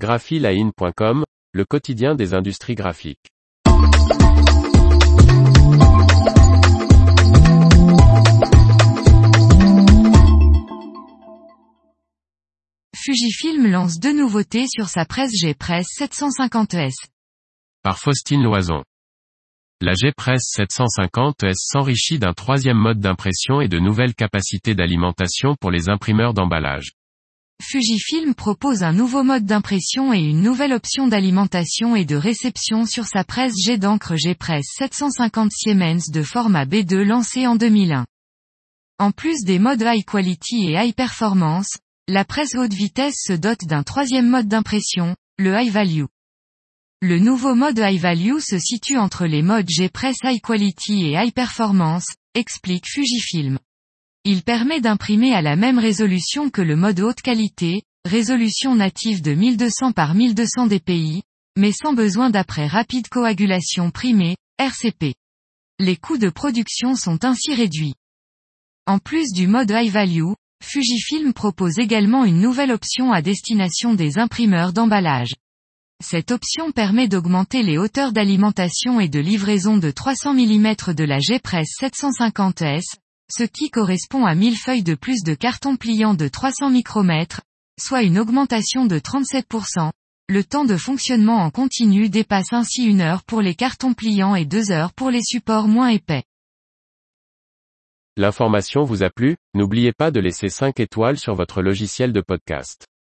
graphiline.com, le quotidien des industries graphiques. Fujifilm lance deux nouveautés sur sa presse G-Press 750S. Par Faustine Loison. La G-Press 750S s'enrichit d'un troisième mode d'impression et de nouvelles capacités d'alimentation pour les imprimeurs d'emballage. Fujifilm propose un nouveau mode d'impression et une nouvelle option d'alimentation et de réception sur sa presse G d'encre G-Press 750 Siemens de format B2 lancée en 2001. En plus des modes High Quality et High Performance, la presse haute vitesse se dote d'un troisième mode d'impression, le High Value. Le nouveau mode High Value se situe entre les modes G-Press High Quality et High Performance, explique Fujifilm. Il permet d'imprimer à la même résolution que le mode haute qualité, résolution native de 1200 par 1200 dpi, mais sans besoin d'après rapide coagulation primée, RCP. Les coûts de production sont ainsi réduits. En plus du mode High Value, Fujifilm propose également une nouvelle option à destination des imprimeurs d'emballage. Cette option permet d'augmenter les hauteurs d'alimentation et de livraison de 300 mm de la G-Press 750S, ce qui correspond à 1000 feuilles de plus de carton pliant de 300 micromètres, soit une augmentation de 37%. Le temps de fonctionnement en continu dépasse ainsi une heure pour les cartons pliants et deux heures pour les supports moins épais. L'information vous a plu, n'oubliez pas de laisser 5 étoiles sur votre logiciel de podcast.